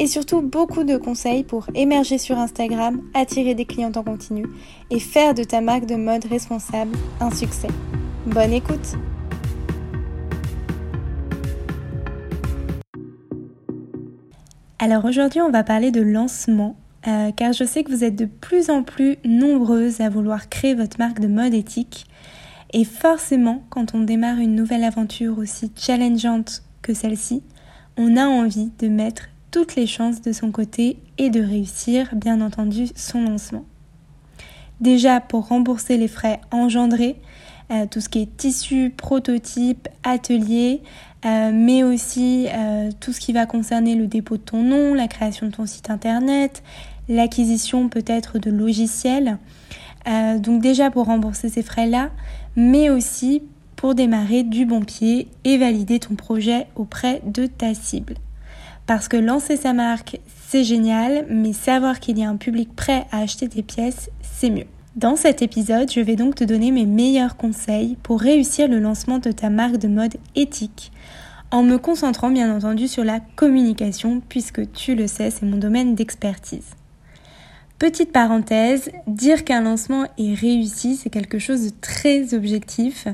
et surtout beaucoup de conseils pour émerger sur Instagram, attirer des clients en continu et faire de ta marque de mode responsable un succès. Bonne écoute Alors aujourd'hui on va parler de lancement euh, car je sais que vous êtes de plus en plus nombreuses à vouloir créer votre marque de mode éthique et forcément quand on démarre une nouvelle aventure aussi challengeante que celle-ci, on a envie de mettre toutes les chances de son côté et de réussir bien entendu son lancement. Déjà pour rembourser les frais engendrés, euh, tout ce qui est tissu, prototype, atelier, euh, mais aussi euh, tout ce qui va concerner le dépôt de ton nom, la création de ton site internet, l'acquisition peut-être de logiciels. donc déjà pour rembourser ces frais-là, mais aussi pour démarrer du bon pied et valider ton projet auprès de ta cible. Parce que lancer sa marque, c'est génial, mais savoir qu'il y a un public prêt à acheter tes pièces, c'est mieux. Dans cet épisode, je vais donc te donner mes meilleurs conseils pour réussir le lancement de ta marque de mode éthique, en me concentrant bien entendu sur la communication, puisque tu le sais, c'est mon domaine d'expertise. Petite parenthèse, dire qu'un lancement est réussi, c'est quelque chose de très objectif.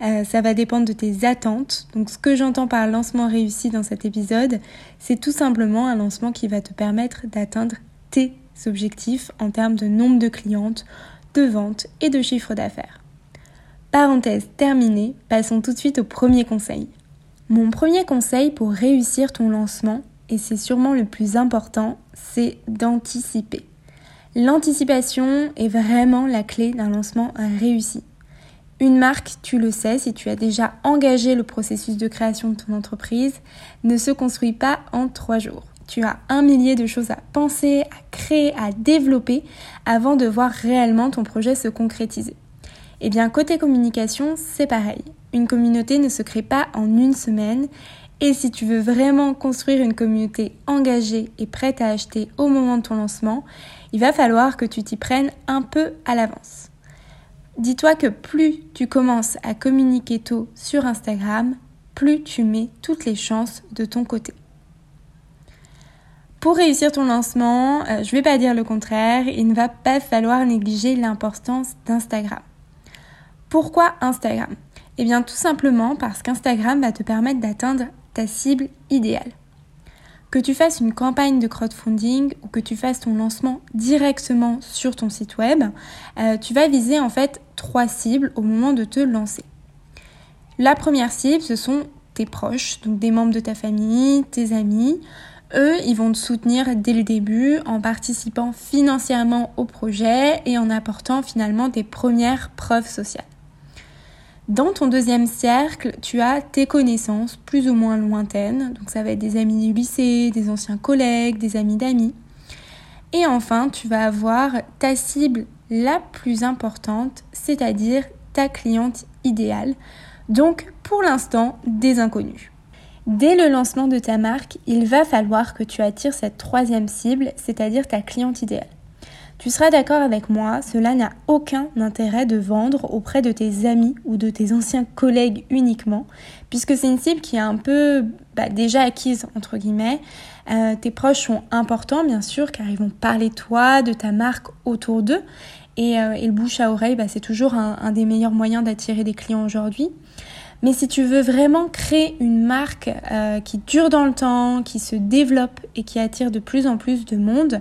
Euh, ça va dépendre de tes attentes. Donc ce que j'entends par lancement réussi dans cet épisode, c'est tout simplement un lancement qui va te permettre d'atteindre tes objectifs en termes de nombre de clientes, de ventes et de chiffre d'affaires. Parenthèse terminée, passons tout de suite au premier conseil. Mon premier conseil pour réussir ton lancement, et c'est sûrement le plus important, c'est d'anticiper. L'anticipation est vraiment la clé d'un lancement réussi. Une marque, tu le sais, si tu as déjà engagé le processus de création de ton entreprise, ne se construit pas en trois jours. Tu as un millier de choses à penser, à créer, à développer avant de voir réellement ton projet se concrétiser. Eh bien, côté communication, c'est pareil. Une communauté ne se crée pas en une semaine et si tu veux vraiment construire une communauté engagée et prête à acheter au moment de ton lancement, il va falloir que tu t'y prennes un peu à l'avance. Dis-toi que plus tu commences à communiquer tôt sur Instagram, plus tu mets toutes les chances de ton côté. Pour réussir ton lancement, euh, je ne vais pas dire le contraire, il ne va pas falloir négliger l'importance d'Instagram. Pourquoi Instagram? Eh bien tout simplement parce qu'Instagram va te permettre d'atteindre ta cible idéale. Que tu fasses une campagne de crowdfunding ou que tu fasses ton lancement directement sur ton site web, euh, tu vas viser en fait trois cibles au moment de te lancer. La première cible, ce sont tes proches, donc des membres de ta famille, tes amis. Eux, ils vont te soutenir dès le début en participant financièrement au projet et en apportant finalement des premières preuves sociales. Dans ton deuxième cercle, tu as tes connaissances plus ou moins lointaines. Donc ça va être des amis du lycée, des anciens collègues, des amis d'amis. Et enfin, tu vas avoir ta cible la plus importante, c'est-à-dire ta cliente idéale. Donc pour l'instant, des inconnus. Dès le lancement de ta marque, il va falloir que tu attires cette troisième cible, c'est-à-dire ta cliente idéale. Tu seras d'accord avec moi, cela n'a aucun intérêt de vendre auprès de tes amis ou de tes anciens collègues uniquement, puisque c'est une cible qui est un peu bah, déjà acquise, entre guillemets. Euh, tes proches sont importants, bien sûr, car ils vont parler de toi, de ta marque autour d'eux. Et, euh, le bouche à oreille, bah, c'est toujours un des meilleurs moyens d'attirer des clients aujourd'hui. Mais si tu veux vraiment créer une marque euh, qui dure dans le temps, qui se développe et qui attire de plus en plus de monde,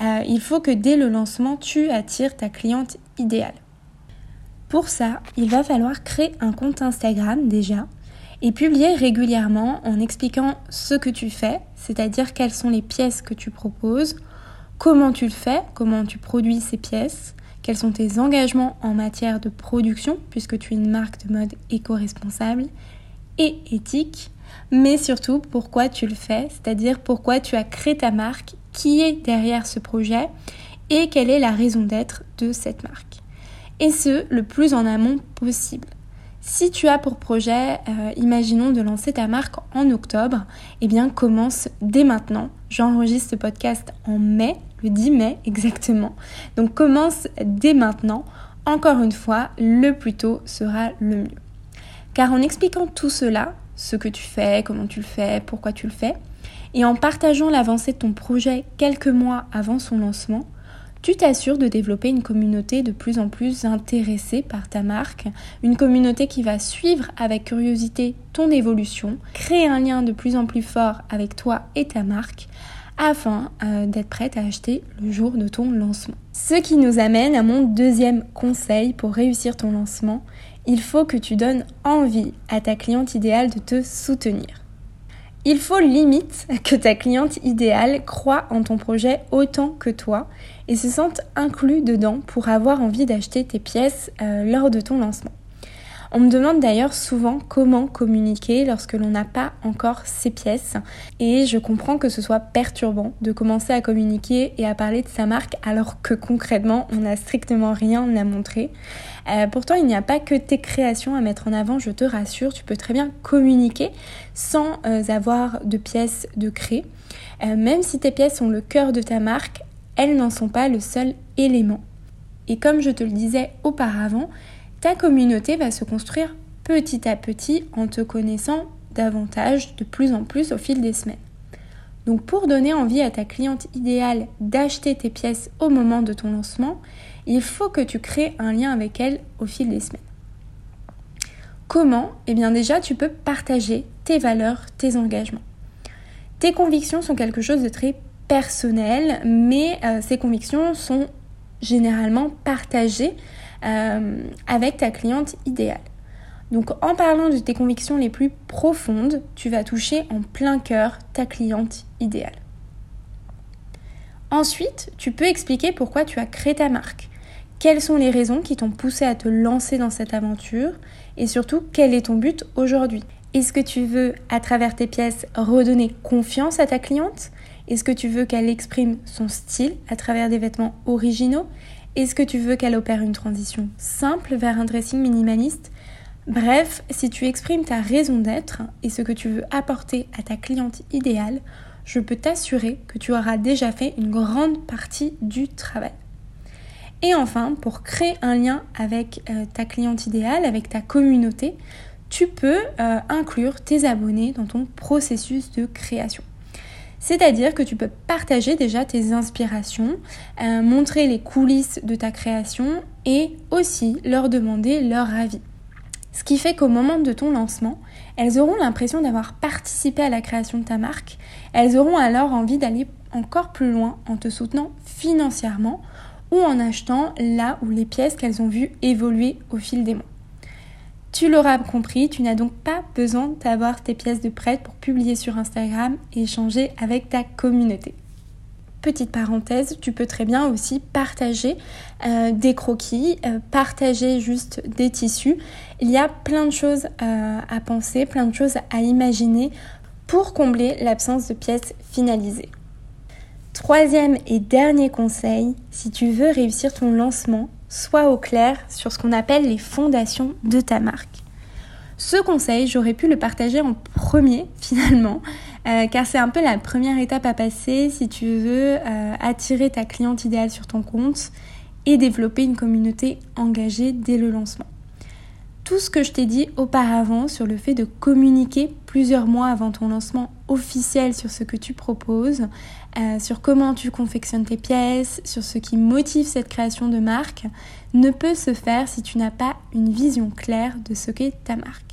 euh, il faut que dès le lancement, tu attires ta cliente idéale. Pour ça, il va falloir créer un compte Instagram déjà et publier régulièrement en expliquant ce que tu fais, c'est-à-dire quelles sont les pièces que tu proposes, comment tu le fais, comment tu produis ces pièces, quels sont tes engagements en matière de production, puisque tu es une marque de mode éco-responsable et éthique, mais surtout pourquoi tu le fais, c'est-à-dire pourquoi tu as créé ta marque, qui est derrière ce projet et quelle est la raison d'être de cette marque. et ce, le plus en amont possible. Si tu as pour projet, euh, imaginons, de lancer ta marque en octobre, eh bien commence dès maintenant. J'enregistre ce podcast en mai, le 10 mai exactement. Donc commence dès maintenant. Encore une fois, le plus tôt sera le mieux. Car en expliquant tout cela, ce que tu fais, comment tu le fais, pourquoi tu le fais, et en partageant l'avancée de ton projet quelques mois avant son lancement, tu t'assures de développer une communauté de plus en plus intéressée par ta marque, une communauté qui va suivre avec curiosité ton évolution, créer un lien de plus en plus fort avec toi et ta marque afin euh, d'être prête à acheter le jour de ton lancement. Ce qui nous amène à mon deuxième conseil pour réussir ton lancement, il faut que tu donnes envie à ta cliente idéale de te soutenir. Il faut limite que ta cliente idéale croit en ton projet autant que toi et se sente inclus dedans pour avoir envie d'acheter tes pièces euh, lors de ton lancement. On me demande d'ailleurs souvent comment communiquer lorsque l'on n'a pas encore ces pièces et je comprends que ce soit perturbant de commencer à communiquer et à parler de sa marque alors que concrètement on n'a strictement rien à montrer. Euh, pourtant il n'y a pas que tes créations à mettre en avant, je te rassure, tu peux très bien communiquer sans euh, avoir de pièces de créer. Euh, même si tes pièces sont le cœur de ta marque, elles n'en sont pas le seul élément. Et comme je te le disais auparavant, ta communauté va se construire petit à petit en te connaissant davantage, de plus en plus au fil des semaines. Donc pour donner envie à ta cliente idéale d'acheter tes pièces au moment de ton lancement, il faut que tu crées un lien avec elle au fil des semaines. Comment? Eh bien déjà, tu peux partager tes valeurs, tes engagements. Tes convictions sont quelque chose de très personnel, mais euh, ces convictions sont généralement partagées euh, avec ta cliente idéale. Donc en parlant de tes convictions les plus profondes, tu vas toucher en plein cœur ta cliente idéale. Ensuite, tu peux expliquer pourquoi tu as créé ta marque. Quelles sont les raisons qui t'ont poussé à te lancer dans cette aventure et surtout quel est ton but aujourd'hui? Est-ce que tu veux, à travers tes pièces, redonner confiance à ta cliente? Est-ce que tu veux qu'elle exprime son style à travers des vêtements originaux? Est-ce que tu veux qu'elle opère une transition simple vers un dressing minimaliste? Bref, si tu exprimes ta raison d'être et ce que tu veux apporter à ta cliente idéale, je peux t'assurer que tu auras déjà fait une grande partie du travail. Et enfin, pour créer un lien avec euh, ta cliente idéale, avec ta communauté, tu peux euh, inclure tes abonnés dans ton processus de création. C'est-à-dire que tu peux partager déjà tes inspirations, euh, montrer les coulisses de ta création et aussi leur demander leur avis. Ce qui fait qu'au moment de ton lancement, elles auront l'impression d'avoir participé à la création de ta marque. Elles auront alors envie d'aller encore plus loin en te soutenant financièrement ou en achetant là où les pièces qu'elles ont vues évoluer au fil des mois. Tu l'auras compris, tu n'as donc pas besoin d'avoir tes pièces de prête pour publier sur Instagram et échanger avec ta communauté. Petite parenthèse, tu peux très bien aussi partager euh, des croquis, euh, partager juste des tissus. Il y a plein de choses euh, à penser, plein de choses à imaginer pour combler l'absence de pièces finalisées. Troisième et dernier conseil, si tu veux réussir ton lancement, sois au clair sur ce qu'on appelle les fondations de ta marque. Ce conseil, j'aurais pu le partager en premier finalement, euh, car c'est un peu la première étape à passer si tu veux euh, attirer ta cliente idéale sur ton compte et développer une communauté engagée dès le lancement tout ce que je t'ai dit auparavant sur le fait de communiquer plusieurs mois avant ton lancement officiel sur ce que tu proposes, euh, sur comment tu confectionnes tes pièces, sur ce qui motive cette création de marque, ne peut se faire si tu n'as pas une vision claire de ce qu'est ta marque.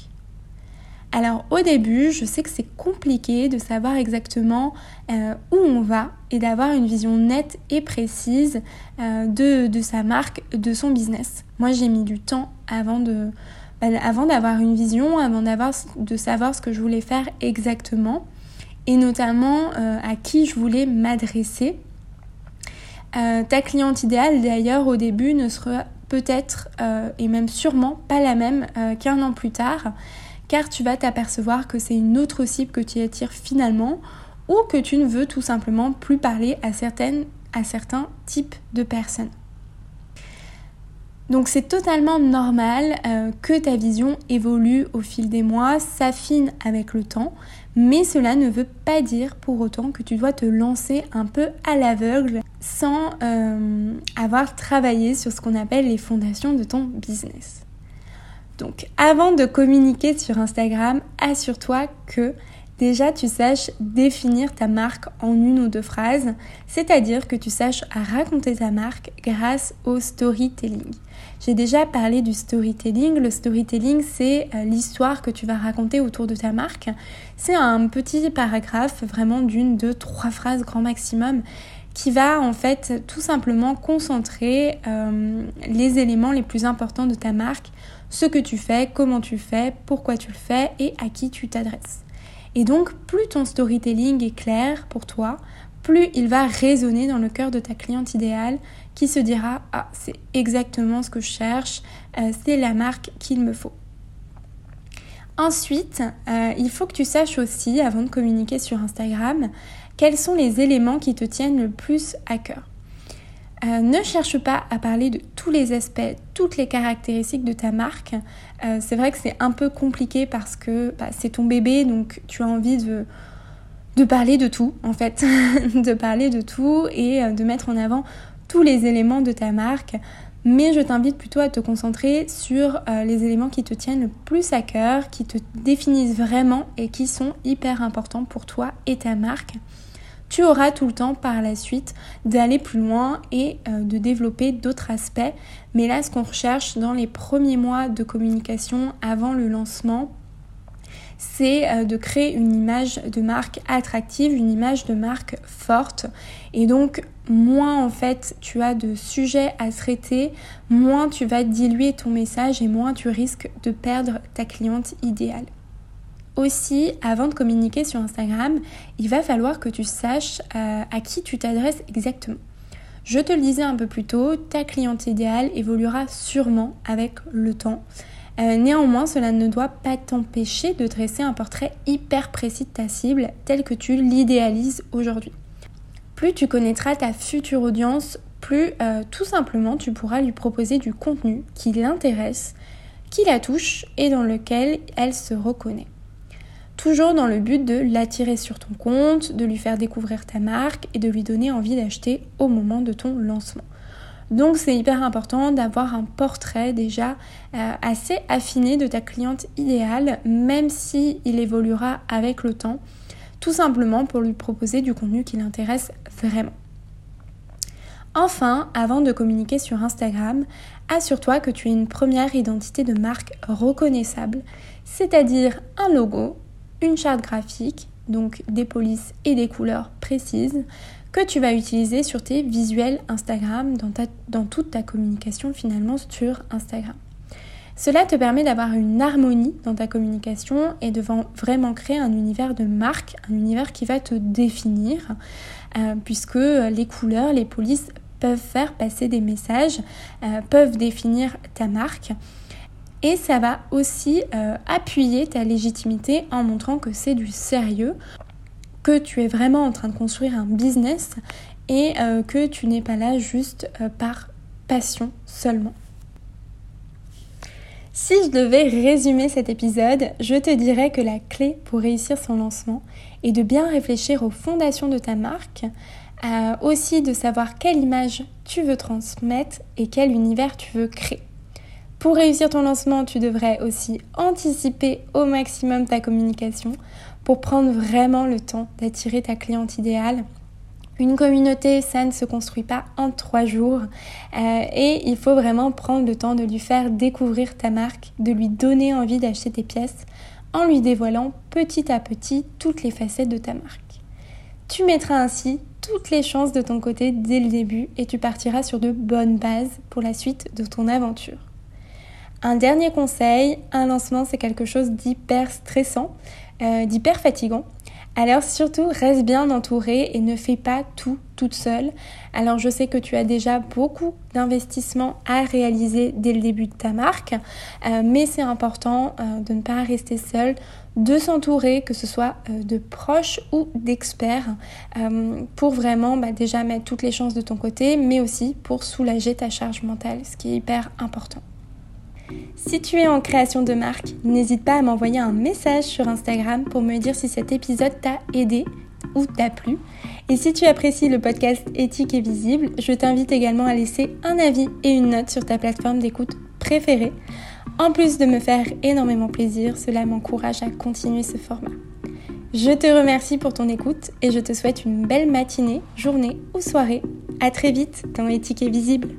Alors au début, je sais que c'est compliqué de savoir exactement euh, où on va et d'avoir une vision nette et précise euh, de, sa marque, de son business. Moi j'ai mis du temps avant ben, avant d'avoir une vision, avant d'avoir, de savoir ce que je voulais faire exactement et notamment euh, à qui je voulais m'adresser. Euh, ta cliente idéale d'ailleurs au début ne sera peut-être euh, et même sûrement pas la même qu'un an plus tard car tu vas t'apercevoir que c'est une autre cible que tu attires finalement ou que tu ne veux tout simplement plus parler à, certaines, à certains types de personnes. Donc c'est totalement normal que ta vision évolue au fil des mois, s'affine avec le temps, mais cela ne veut pas dire pour autant que tu dois te lancer un peu à l'aveugle sans euh, avoir travaillé sur ce qu'on appelle les fondations de ton business. Donc avant de communiquer sur Instagram, assure-toi que déjà tu saches définir ta marque en une ou deux phrases, c'est-à-dire que tu saches raconter ta marque grâce au storytelling. J'ai déjà parlé du storytelling. Le storytelling, c'est euh, l'histoire que tu vas raconter autour de ta marque. C'est un petit paragraphe, vraiment d'une, deux, trois phrases grand maximum, qui va en fait tout simplement concentrer euh, les éléments les plus importants de ta marque, ce que tu fais, comment tu fais, pourquoi tu le fais et à qui tu t'adresses. Et donc, plus ton storytelling est clair pour toi, plus il va résonner dans le cœur de ta cliente idéale qui se dira Ah, c'est exactement ce que je cherche, euh, c'est la marque qu'il me faut. Ensuite, euh, il faut que tu saches aussi, avant de communiquer sur Instagram, quels sont les éléments qui te tiennent le plus à cœur. Euh, ne cherche pas à parler de tous les aspects, toutes les caractéristiques de ta marque. c'est vrai que c'est un peu compliqué parce que bah, c'est ton bébé, donc tu as envie de, parler de tout, en fait, de parler de tout et de mettre en avant tous les éléments de ta marque, mais je t'invite plutôt à te concentrer sur euh, les éléments qui te tiennent le plus à cœur, qui te définissent vraiment et qui sont hyper importants pour toi et ta marque. Tu auras tout le temps par la suite d'aller plus loin et euh, de développer d'autres aspects. Mais là, ce qu'on recherche dans les premiers mois de communication avant le lancement, c'est euh, de créer une image de marque attractive, une image de marque forte. Et donc, moins en fait tu as de sujets à traiter, moins tu vas diluer ton message et moins tu risques de perdre ta cliente idéale. Aussi, avant de communiquer sur Instagram, il va falloir que tu saches euh, à qui tu t'adresses exactement. Je te le disais un peu plus tôt, ta cliente idéale évoluera sûrement avec le temps. Euh, néanmoins, cela ne doit pas t'empêcher de dresser un portrait hyper précis de ta cible tel que tu l'idéalises aujourd'hui. Plus tu connaîtras ta future audience, plus euh, tout simplement tu pourras lui proposer du contenu qui l'intéresse, qui la touche et dans lequel elle se reconnaît. Toujours dans le but de l'attirer sur ton compte, de lui faire découvrir ta marque et de lui donner envie d'acheter au moment de ton lancement. Donc c'est hyper important d'avoir un portrait déjà euh, assez affiné de ta cliente idéale, même si il évoluera avec le temps, tout simplement pour lui proposer du contenu qui l'intéresse vraiment. Enfin, avant de communiquer sur Instagram, assure-toi que tu as une première identité de marque reconnaissable, c'est-à-dire un logo, une charte graphique, donc des polices et des couleurs précises, que tu vas utiliser sur tes visuels Instagram, dans, toute ta communication finalement sur Instagram. Cela te permet d'avoir une harmonie dans ta communication et de vraiment créer un univers de marque, un univers qui va te définir, euh, puisque les couleurs, les polices peuvent faire passer des messages, euh, peuvent définir ta marque. Et ça va aussi euh, appuyer ta légitimité en montrant que c'est du sérieux, que tu es vraiment en train de construire un business et euh, que tu n'es pas là juste euh, par passion seulement. Si je devais résumer cet épisode, je te dirais que la clé pour réussir son lancement est de bien réfléchir aux fondations de ta marque, aussi de savoir quelle image tu veux transmettre et quel univers tu veux créer. Pour réussir ton lancement, tu devrais aussi anticiper au maximum ta communication pour prendre vraiment le temps d'attirer ta cliente idéale. Une communauté, ça ne se construit pas en trois jours euh, et il faut vraiment prendre le temps de lui faire découvrir ta marque, de lui donner envie d'acheter tes pièces en lui dévoilant petit à petit toutes les facettes de ta marque. Tu mettras ainsi toutes les chances de ton côté dès le début et tu partiras sur de bonnes bases pour la suite de ton aventure. Un dernier conseil, un lancement c'est quelque chose d'hyper stressant, euh, d'hyper fatigant. Alors surtout, reste bien entouré et ne fais pas tout toute seule. Alors je sais que tu as déjà beaucoup d'investissements à réaliser dès le début de ta marque, euh, mais c'est important euh, de ne pas rester seul, de s'entourer, que ce soit de proches ou d'experts, pour vraiment bah, déjà mettre toutes les chances de ton côté, mais aussi pour soulager ta charge mentale, ce qui est hyper important. Si tu es en création de marque, n'hésite pas à m'envoyer un message sur Instagram pour me dire si cet épisode t'a aidé ou t'a plu. Et si tu apprécies le podcast Éthique et Visible, je t'invite également à laisser un avis et une note sur ta plateforme d'écoute préférée. En plus de me faire énormément plaisir, cela m'encourage à continuer ce format. Je te remercie pour ton écoute et je te souhaite une belle matinée, journée ou soirée. À très vite dans Éthique et Visible.